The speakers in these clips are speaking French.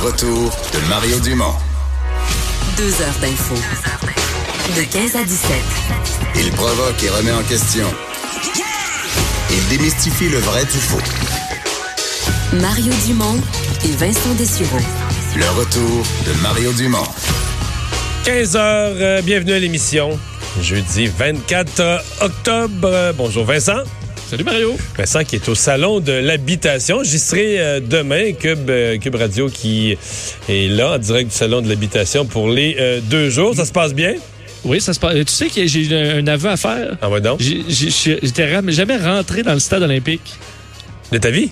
retour de Mario Dumont. Deux heures d'info. De 15 à 17. Il provoque et remet en question. Il démystifie le vrai du faux. Mario Dumont et Vincent Dessureau. Le retour de Mario Dumont. 15 heures, euh, bienvenue à l'émission. Jeudi 24 octobre. Bonjour Vincent. Salut Mario. Vincent qui est au salon de l'habitation. J'y serai euh, demain. Cube, euh, Cube Radio qui est là en direct du salon de l'habitation pour les euh, deux jours. Ça se passe bien? Oui, ça se passe. Tu sais que j'ai un aveu à faire? Ah ouais donc? J'étais jamais rentré dans le stade olympique. De ta vie?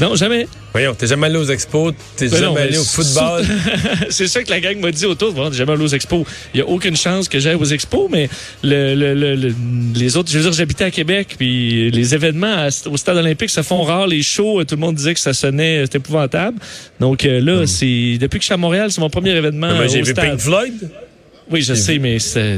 Non, jamais. Voyons, t'es jamais allé aux expos, t'es Ben jamais non, allé au football. c'est ça que la gang m'a dit autour. Bon, jamais allé aux expos. Il n'y a aucune chance que j'aille aux expos, mais le, le- le- le- les autres, je veux dire, j'habitais à Québec, puis les événements à- au stade olympique se font rares. Les shows, tout le monde disait que ça sonnait, c'était épouvantable. Donc euh, là, c'est depuis que je suis à Montréal, c'est mon premier événement. Ben, j'ai vu stade. Pink Floyd, Oui, je sais, mais c'est.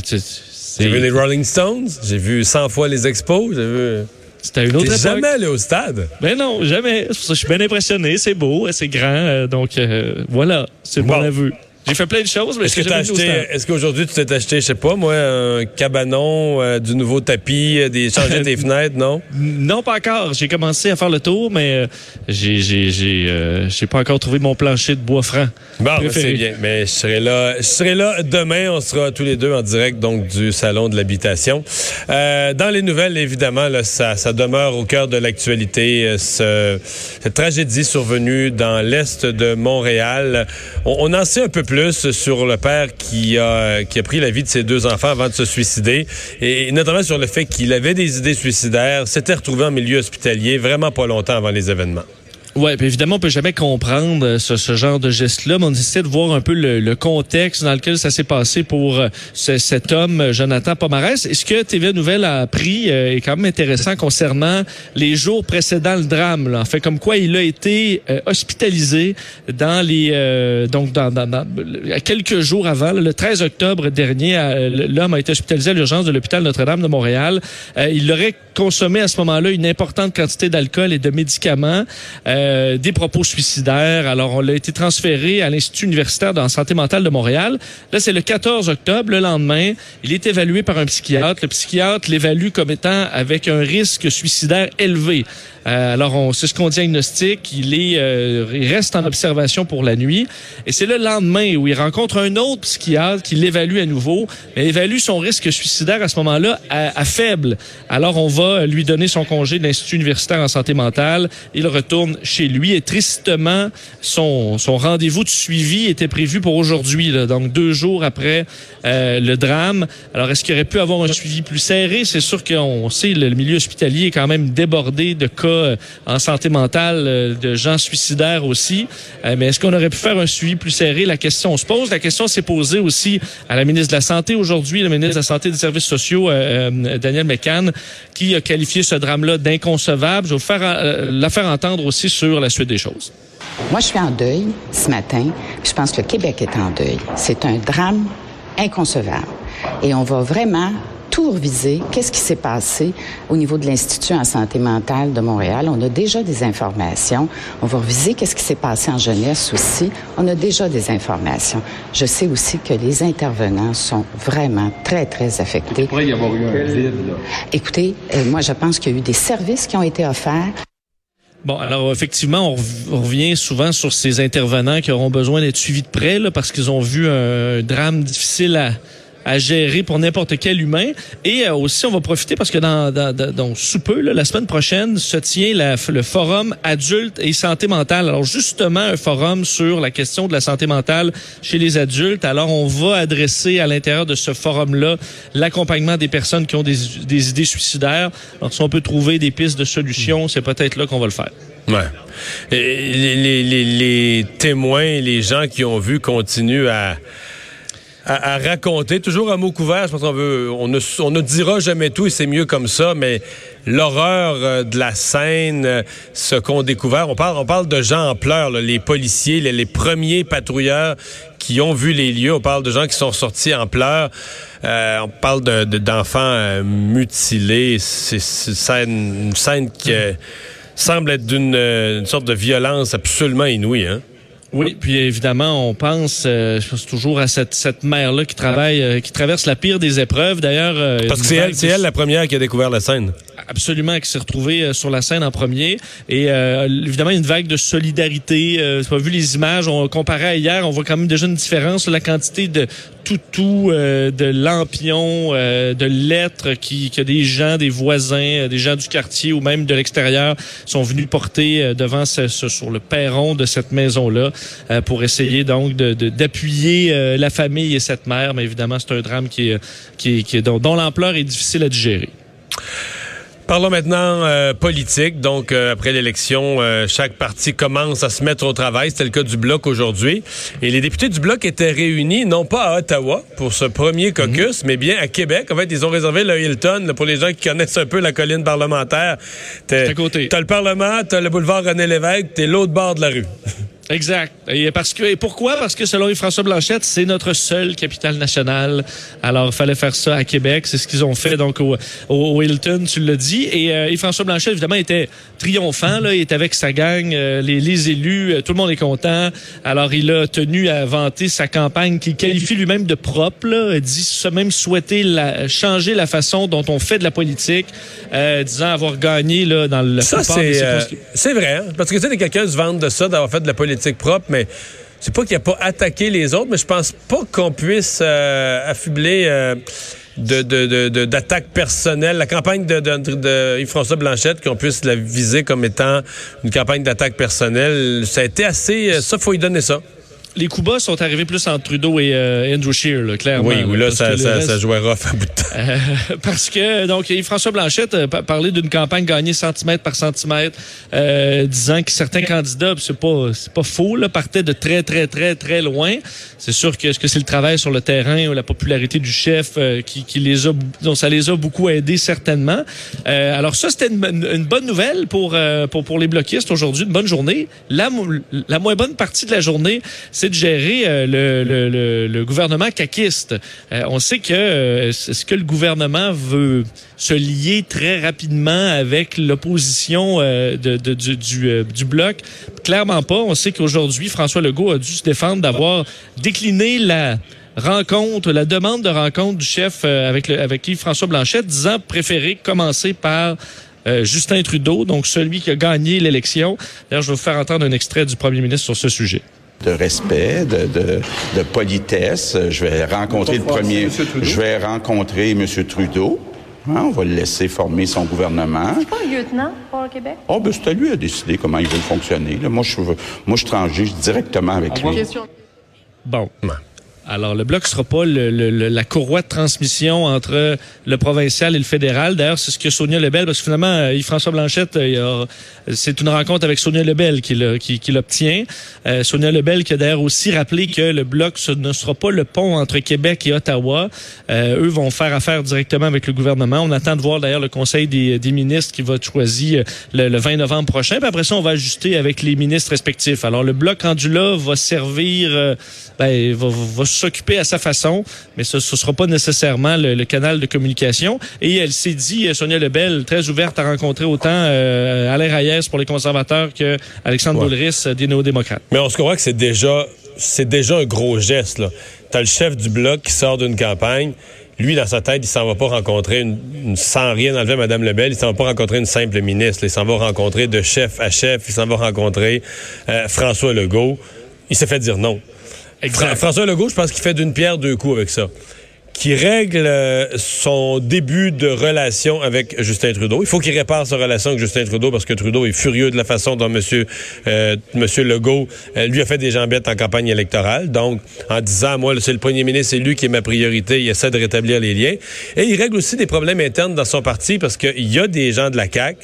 j'ai vu les Rolling Stones, j'ai vu 100 fois les expos, j'ai vu... C'était une autre époque. jamais allé au stade? Ben non, jamais. Je suis bien impressionné. C'est beau, c'est grand. euh, donc euh, voilà, c'est Bon. mon aveu. J'ai fait plein de choses, mais Est-ce que acheté, est-ce qu'aujourd'hui tu t'es acheté, je sais pas moi, un cabanon, euh, du nouveau tapis, euh, des changer tes fenêtres, non? Non, pas encore. J'ai commencé à faire le tour, mais euh, j'ai j'ai j'ai j'ai pas encore trouvé mon plancher de bois franc. Bon, ben, c'est bien. Mais je serai là. Je serai là demain. On sera tous les deux en direct donc du salon de l'habitation. Euh, dans les nouvelles, évidemment, là, ça, ça demeure au cœur de l'actualité. ce- cette tragédie survenue dans l'est de Montréal. On, on en sait un peu plus sur le père qui a qui a pris la vie de ses deux enfants avant de se suicider, et notamment sur le fait qu'il avait des idées suicidaires, s'était retrouvé en milieu hospitalier vraiment pas longtemps avant les événements. Puis évidemment, on peut jamais comprendre euh, ce, ce genre de geste-là, mais on essaie de voir un peu le, le contexte dans lequel ça s'est passé pour euh, ce- cet homme, euh, Jonathan Pomarès. Et ce que TVA Nouvelle a appris euh, est quand même intéressant concernant les jours précédant le drame. Là? En fait, comme quoi il a été hospitalisé dans les euh, donc dans, dans, dans- quelques jours avant, là, le 13 octobre dernier, l'homme a été hospitalisé à l'urgence de l'hôpital Notre-Dame de Montréal. Il aurait consommé à ce moment-là une importante quantité d'alcool et de médicaments. Des propos suicidaires. Alors, on l'a été transféré à l'Institut universitaire de santé mentale de Montréal. Là, c'est le 14 octobre, le lendemain. Il est évalué par un psychiatre. Le psychiatre l'évalue comme étant avec un risque suicidaire élevé. Euh, alors, on, c'est ce qu'on diagnostique. Il est, euh, il reste en observation pour la nuit. Et c'est le lendemain où il rencontre un autre psychiatre qui l'évalue à nouveau, mais évalue son risque suicidaire à ce moment-là à, à faible. Alors, on va lui donner son congé de l'Institut universitaire en santé mentale. Il retourne chez lui et tristement, son, son rendez-vous de suivi était prévu pour aujourd'hui, donc deux jours après euh, le drame. Alors, est-ce qu'il aurait pu avoir un suivi plus serré? C'est sûr qu'on sait, le milieu hospitalier est quand même débordé de cas euh, en santé mentale, euh, de gens suicidaires aussi. Euh, mais est-ce qu'on aurait pu faire un suivi plus serré? La question se pose. La question s'est posée aussi à la ministre de la Santé aujourd'hui, le ministre de la Santé et des Services sociaux, Daniel McCann, qui a qualifié ce drame-là d'inconcevable. Je vais vous faire, la faire entendre aussi sur la suite des choses. Moi, je suis en deuil ce matin. Je pense que le Québec est en deuil. C'est un drame inconcevable. Et on va vraiment tout reviser. Qu'est-ce qui s'est passé au niveau de l'Institut en santé mentale de Montréal? On a déjà des informations. On va reviser qu'est-ce qui s'est passé en jeunesse aussi. On a déjà des informations. Je sais aussi que les intervenants sont vraiment très, très affectés. Il pourrait y avoir eu un vide, là. Écoutez, euh, moi, je pense qu'il y a eu des services qui ont été offerts. Bon, alors effectivement, on, rev- on revient souvent sur ces intervenants qui auront besoin d'être suivis de près là, parce qu'ils ont vu un drame difficile à, à gérer pour n'importe quel humain. Et euh, aussi, on va profiter parce que dans, dans, dans- sous peu, là, la semaine prochaine, se tient la- le forum adulte et santé mentale. Alors justement, un forum sur la question de la santé mentale chez les adultes. Alors on va adresser à l'intérieur de ce forum-là l'accompagnement des personnes qui ont des, des idées suicidaires. Alors si on peut trouver des pistes de solutions, c'est peut-être là qu'on va le faire. Ouais. Les, les- les- les témoins, les gens qui ont vu continuent à, à, à raconter, toujours à mot couvert. Je pense qu'on veut, on ne, on ne dira jamais tout et c'est mieux comme ça, mais l'horreur euh, de la scène, euh, ce qu'on découvert, on parle, on parle de gens en pleurs, là, les policiers, les, premiers patrouilleurs qui ont vu les lieux. On parle de gens qui sont sortis en pleurs. Euh, on parle de- de- d'enfants euh, mutilés. C'est une scène, qui euh, semble être d'une une sorte de violence absolument inouïe. Hein? Oui, puis évidemment, on pense, euh, je pense toujours à cette, cette mère-là qui travaille, euh, qui traverse la pire des épreuves. D'ailleurs, euh, Parce que c'est elle, c'est elle la première qui a découvert la scène. absolument qui s'est retrouvée euh, sur la scène en premier. Et euh, évidemment, une vague de solidarité. Euh, tu as vu les images, on comparé à hier, on voit quand même déjà une différence sur la quantité de toutous, euh, de lampions, euh, de lettres qui, que des gens, des voisins, euh, des gens du quartier ou même de l'extérieur sont venus porter euh, devant ce, sur le perron de cette maison-là pour essayer donc d'appuyer la famille et cette mère. Mais évidemment, c'est un drame qui qui dont l'ampleur est difficile à digérer. Parlons maintenant euh, politique. Donc, euh, après l'élection, euh, chaque parti commence à se mettre au travail. C'était le cas du Bloc aujourd'hui. Et les députés du Bloc étaient réunis, non pas à Ottawa pour ce premier caucus, mais bien à Québec. En fait, ils ont réservé le Hilton là, pour les gens qui connaissent un peu la colline parlementaire. T'es- à côté. T'as le Parlement, t'as le boulevard René Lévesque, t'es l'autre bord de la rue. Exact. Et parce que et pourquoi? Parce que selon François Blanchette, c'est notre seule capitale nationale. Alors, il fallait faire ça à Québec. C'est ce qu'ils ont fait donc au, au, Hilton, tu l'as dit. Et, euh, et François Blanchette, évidemment, était triomphant. Là, il est avec sa gang, euh, les, les élus, euh, tout le monde est content. Alors, il a tenu à vanter sa campagne qu'il qualifie lui-même de propre. Là, Il dit même souhaiter la, changer la façon dont on fait de la politique, euh, disant avoir gagné là dans le Ça, c'est euh, c'est vrai. hein? Parce que tu sais, quelqu'un se vante de ça, d'avoir fait de la politique mais c'est pas qu'il a pas attaqué les autres, mais je pense pas qu'on puisse euh, affubler euh, d'attaques personnelles. La campagne de, Yves-François Blanchette, qu'on puisse la viser comme étant une campagne d'attaque personnelle, ça a été assez... euh, ça, faut y donner ça. Les coups bas sont arrivés plus entre Trudeau et euh, Andrew Scheer, là, clairement. Oui, oui, là, parce ça, ça, reste- ça jouait rough à bout de temps. Euh, parce que donc François Blanchette euh, pa- parlait d'une campagne gagnée centimètre par centimètre, euh, disant que certains candidats, c'est pas c'est pas faux, là, partaient de très très très très loin. C'est sûr que est-ce que c'est le travail sur le terrain ou la popularité du chef euh, qui, qui les a, dont ça les a beaucoup aidés certainement. Euh, alors ça c'était une, une- bonne nouvelle pour euh, pour pour les bloquistes aujourd'hui, une bonne journée. La la moins bonne partie de la journée, c'est de gérer euh, le, gouvernement caquiste. Euh, on sait que euh, est-ce que le gouvernement veut se lier très rapidement avec l'opposition du, bloc? Clairement pas. On sait qu'aujourd'hui, François Legault a dû se défendre d'avoir décliné la rencontre, la demande de rencontre du chef avec, le, Yves-François Blanchette, disant préférer commencer par Justin Trudeau, donc celui qui a gagné l'élection. D'ailleurs, je vais vous faire entendre un extrait du premier ministre sur ce sujet. De respect, de, de, de politesse. Je vais rencontrer le premier. Je vais rencontrer M. Trudeau. Hein, on va le laisser former son gouvernement. pas un lieutenant pour le Québec? Oh, ben, c'est à lui à décider comment il veut fonctionner. là. Moi, je moi, je transige directement avec lui. Bon. Alors, le bloc sera pas le- le- la courroie de transmission entre le provincial et le fédéral. D'ailleurs, c'est ce que Sonia Lebel, parce que finalement, euh, Yves-François Blanchette, euh, c'est une rencontre avec Sonia Lebel qui qui- qui l'obtient. Euh, Sonia Lebel qui a d'ailleurs aussi rappelé que le bloc ne sera pas le pont entre Québec et Ottawa. Euh, eux vont faire affaire directement avec le gouvernement. On attend de voir d'ailleurs le Conseil des, des ministres qui va être choisi euh, le, le 20 novembre prochain. Puis après ça, on va ajuster avec les ministres respectifs. Alors, le bloc rendu là va servir, ben, va, va s'occuper à sa façon, mais ce ne sera pas nécessairement le, le canal de communication. Et elle s'est dit, euh, Sonia Lebel, très ouverte à rencontrer autant euh, Alain Reyes pour les conservateurs que Alexandre Ouais. Boulris euh, des néo-démocrates. Mais on se croit que c'est déjà, c'est déjà un gros geste. Là. T'as le chef du bloc qui sort d'une campagne. Lui, dans sa tête, il s'en va pas rencontrer, une, une- sans rien enlever à Mme Lebel, il s'en va pas rencontrer une simple ministre. Il s'en va rencontrer de chef à chef. Il s'en va rencontrer euh, François Legault. Il s'est fait dire non. Fra- François Legault, je pense qu'il fait d'une pierre deux coups avec ça. Qui règle euh, son début de relation avec Justin Trudeau. Il faut qu'il répare sa relation avec Justin Trudeau parce que Trudeau est furieux de la façon dont M. Euh, monsieur Legault euh, lui a fait des jambettes en campagne électorale. Donc, en disant, moi, c'est le premier ministre, c'est lui qui est ma priorité, il essaie de rétablir les liens. Et il règle aussi des problèmes internes dans son parti parce qu'il y a des gens de la CAQ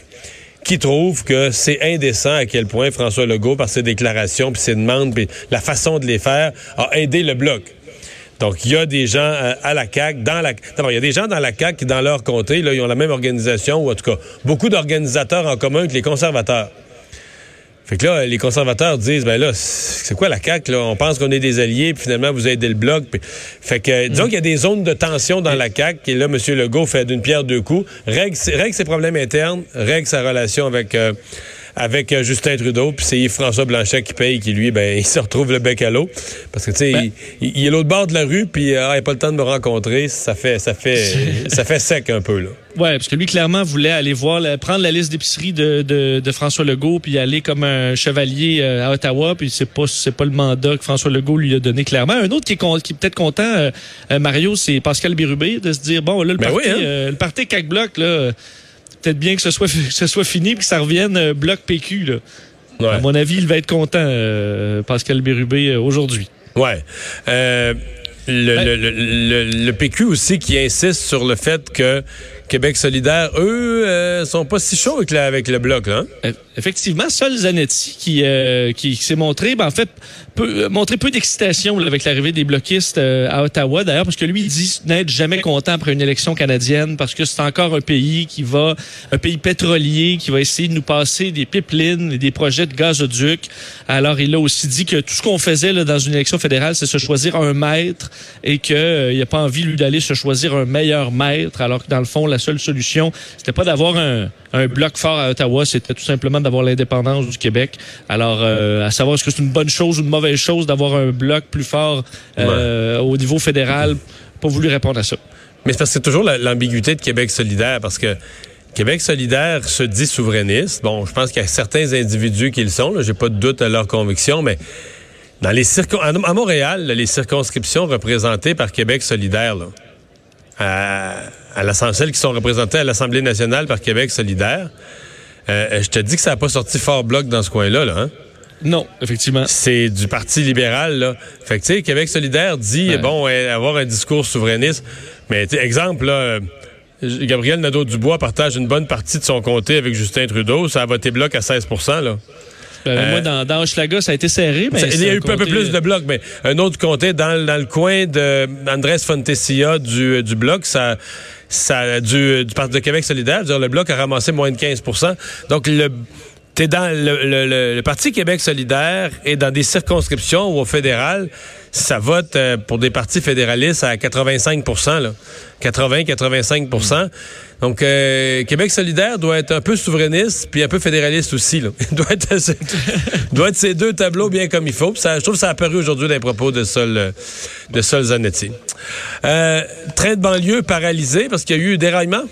qui trouvent que c'est indécent à quel point François Legault, par ses déclarations, puis ses demandes, puis la façon de les faire, a aidé le bloc. Donc, il y a des gens euh, à la CAQ, dans la... D'abord, il y a des gens dans la CAQ qui, dans leur comté, là, ils ont la même organisation, ou en tout cas, beaucoup d'organisateurs en commun que les conservateurs. Fait que là, les conservateurs disent, ben là, c'est quoi la CAQ, là? On pense qu'on est des alliés, puis finalement, vous aidez le bloc. Puis- fait que, disons qu'il y a des zones de tension dans la CAQ, et là, M. Legault fait d'une pierre deux coups, règle, ses- règle ses problèmes internes, règle sa relation avec, euh, avec euh, Justin Trudeau, puis c'est Yves-François Blanchet qui paye, qui lui, ben, il se retrouve le bec à l'eau. Parce que, tu sais, Ben- il, il est l'autre bord de la rue, puis euh, ah, il n'a pas le temps de me rencontrer. Ça fait, ça fait, ça fait sec un peu, là. Ouais, parce que lui, clairement, voulait aller voir, la- prendre la liste d'épicerie de, de, de François Legault, puis aller comme un chevalier euh, à Ottawa, puis c'est pas c'est pas le mandat que François Legault lui a donné clairement. Un autre qui est, qui est peut-être content, euh, Mario, c'est Pascal Bérubé, de se dire, bon, là, le Ben parti, oui, hein. euh, le parti Bloc, là, peut-être bien que ce soit, que ce soit fini, puis que ça revienne euh, Bloc PQ, là. Ouais. À mon avis, il va être content, euh, Pascal Bérubé, euh, aujourd'hui. Ouais. Euh, le, Ben- le, le, le- le PQ aussi qui insiste sur le fait que Québec solidaire, eux, euh, sont pas si chauds avec, la- avec le bloc, là. hein? Effectivement, seul Zanetti qui, qui, qui s'est montré, ben, en fait, peu, euh, peu d'excitation avec l'arrivée des bloquistes euh, à Ottawa, d'ailleurs, parce que lui, il dit n'être jamais content après une élection canadienne, parce que c'est encore un pays qui va, un pays pétrolier, qui va essayer de nous passer des pipelines et des projets de gazoduc. Alors, il a aussi dit que tout ce qu'on faisait dans une élection fédérale, c'est se choisir un maître et qu'il euh, n'a pas envie, lui, d'aller se choisir un meilleur maître, alors que dans le fond, la seule solution, c'était pas d'avoir un, un bloc fort à Ottawa, c'était tout simplement d'avoir l'indépendance du Québec. Alors, euh, à savoir est-ce que c'est une bonne chose ou une mauvaise chose d'avoir un bloc plus fort euh, au niveau fédéral, pas voulu répondre à ça. Mais c'est parce que c'est toujours la- l'ambiguïté de Québec solidaire, parce que Québec solidaire se dit souverainiste. Bon, je pense qu'il y a certains individus qui le sont, j'ai pas de doute à leur conviction, mais dans les circon à à Montréal, là, les circonscriptions représentées par Québec solidaire, là, à, à celles qui sont représentées à l'Assemblée nationale par Québec solidaire, euh, je te dis que ça n'a pas sorti fort bloc dans ce coin-là, là. Hein? Non, effectivement. c'est du Parti libéral. Là. Fait que, tu sais, Québec solidaire dit, Ouais. bon, euh, avoir un discours souverainiste. Mais, exemple, là, euh, Gabriel Nadeau-Dubois partage une bonne partie de son comté avec Justin Trudeau. Ça a voté bloc à 16% là. Euh, Euh, moi, dans, dans Hochelaga, ça a été serré, mais Ça- il y a eu un peu plus de blocs, mais un autre comté dans, le- dans le coin de Andrés Fontesilla du, du bloc, ça, ça du, du Parti de Québec solidaire, le bloc a ramassé moins de 15% Donc, le, t'es dans le, le- le- le Parti Québec solidaire et dans des circonscriptions ou au fédéral, ça vote euh, pour des partis fédéralistes à 85 là. 80-85% Donc, euh, Québec solidaire doit être un peu souverainiste puis un peu fédéraliste aussi. Là. Il doit être, doit être ces deux tableaux bien comme il faut. Ça, je trouve que ça a apparu aujourd'hui dans les propos de Sol, de Sol Zanetti. Euh, train de banlieue paralysé parce qu'il y a eu déraillement.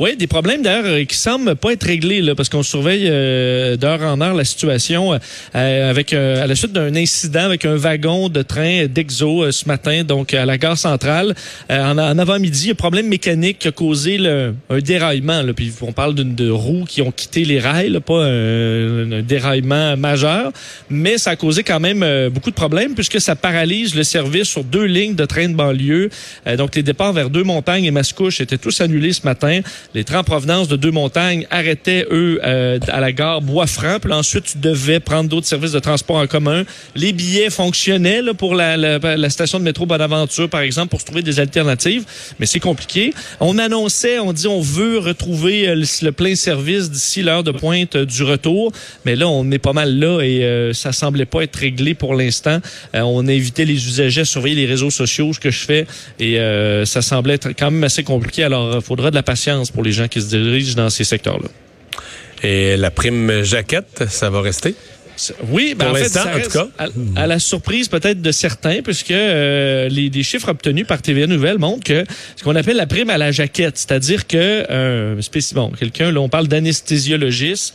Oui, des problèmes d'ailleurs euh, qui semblent pas être réglés là, parce qu'on surveille euh, d'heure en heure la situation euh, euh, avec euh, à la suite d'un incident avec un wagon de train d'Exo euh, ce matin, donc à la gare centrale. En, en avant-midi, un problème mécanique qui a causé le- un déraillement. Là, puis on parle d'une de roues qui ont quitté les rails, là, pas un, un déraillement majeur, mais ça a causé quand même beaucoup de problèmes puisque ça paralyse le service sur deux lignes de train de banlieue. Donc les départs vers Deux Montagnes et Mascouche étaient tous annulés ce matin. Les trains en provenance de Deux Montagnes arrêtaient, eux, euh, à la gare Bois-Franc. Puis ensuite, tu devais prendre d'autres services de transport en commun. Les billets fonctionnaient là, pour la, la- la station de métro Bonaventure, par exemple, pour se trouver des alternatives. Mais c'est compliqué. On annonçait, on dit, on veut retrouver euh, le, le plein service d'ici l'heure de pointe euh, du retour. Mais là, on est pas mal là et euh, ça semblait pas être réglé pour l'instant. Euh, on a invité les usagers à surveiller les réseaux sociaux, ce que je fais, et euh, ça semblait être quand même assez compliqué. Alors, il faudra de la patience les gens qui se dirigent dans ces secteurs-là. Et la prime jaquette, ça va rester? Oui, ben Pour en fait, en tout cas. À, à la surprise peut-être de certains, puisque euh, les, les chiffres obtenus par TVA Nouvelle montrent que ce qu'on appelle la prime à la jaquette, c'est-à-dire que euh, bon, quelqu'un, là, on parle d'anesthésiologiste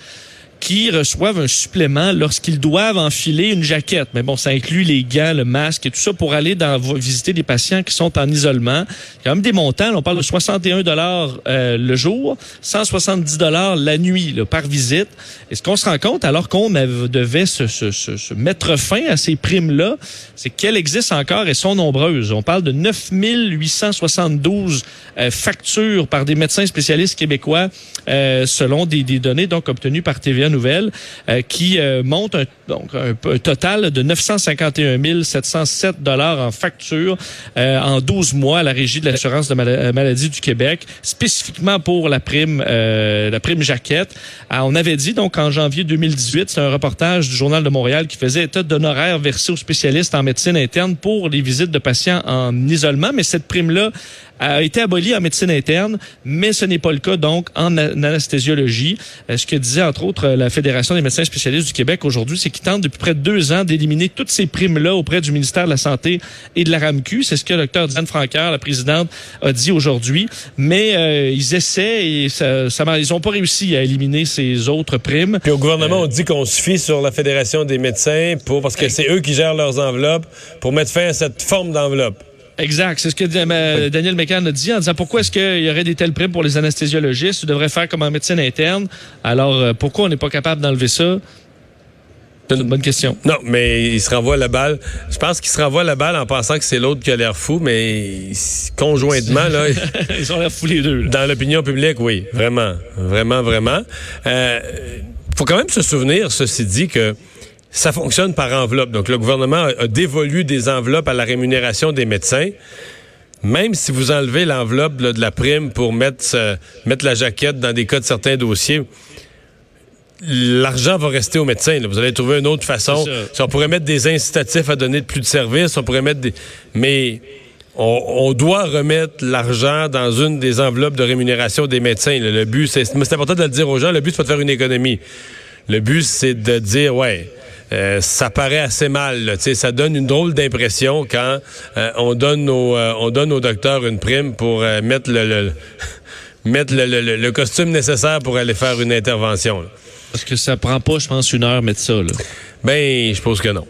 qui reçoivent un supplément lorsqu'ils doivent enfiler une jaquette. Mais bon, ça inclut les gants, le masque et tout ça pour aller dans, visiter des patients qui sont en isolement. Il y a quand même des montants. on parle de 61 dollars euh, le jour, 170 dollars la nuit là, par visite. Et ce qu'on se rend compte, alors qu'on devait se, se- se- se mettre fin à ces primes-là, c'est qu'elles existent encore et sont nombreuses. On parle de 9 872 euh, factures par des médecins spécialistes québécois euh, selon des, des données donc obtenues par TVA Nouvelle euh, qui euh, montent un, donc un, un total de 951 707 dollars en facture euh, en 12 mois à la régie de l'assurance de mala- maladie du Québec spécifiquement pour la prime euh, la prime jaquette. Ah, on avait dit donc en janvier 2018, c'est un reportage du journal de Montréal qui faisait état d'honoraires versés aux spécialistes en médecine interne pour les visites de patients en isolement, mais cette prime là a été aboli en médecine interne, mais ce n'est pas le cas donc en anesthésiologie. Euh, ce que disait entre autres la Fédération des médecins spécialistes du Québec aujourd'hui, c'est qu'ils tentent depuis près de deux ans d'éliminer toutes ces primes-là auprès du ministère de la Santé et de la RAMQ. C'est ce que le docteur Diane Francaire, la présidente, a dit aujourd'hui. Mais euh, ils essaient et ça, ça, ils n'ont pas réussi à éliminer ces autres primes. Puis au gouvernement, on dit qu'on se fie sur la Fédération des médecins pour parce que c'est eux qui gèrent leurs enveloppes pour mettre fin à cette forme d'enveloppe. Exact. C'est ce que euh, Daniel McCann a dit en disant pourquoi est-ce qu'il y aurait des telles primes pour les anesthésiologistes? Ils devraient faire comme en médecine interne. Alors, euh, pourquoi on n'est pas capable d'enlever ça? C'est une bonne question. Non, mais il se renvoie la balle. Je pense qu'il se renvoie la balle en pensant que c'est l'autre qui a l'air fou, mais conjointement, là. Ils ont l'air fous les deux. Dans l'opinion publique, oui. Vraiment. Vraiment, vraiment. Euh, faut quand même se souvenir, ceci dit, que ça fonctionne par enveloppe. Donc, le gouvernement a, dévolu des enveloppes à la rémunération des médecins. Même si vous enlevez l'enveloppe de la prime pour mettre, mettre la jaquette dans des cas de certains dossiers, l'argent va rester aux médecins. Vous allez trouver une autre façon. Si on pourrait mettre des incitatifs à donner plus de services, on pourrait mettre des... Mais on, doit remettre l'argent dans une des enveloppes de rémunération des médecins. Le, but, c'est important de le dire aux gens, le but, c'est pas de faire une économie. Le but, c'est de dire, ouais, euh, ça paraît assez mal. Là, ça donne une drôle d'impression quand euh, on donne aux euh, on donne aux docteurs une prime pour mettre le, mettre le, costume nécessaire pour aller faire une intervention. Parce que ça prend pas, je pense, une heure mettre ça. Là. Ben, je pense que non.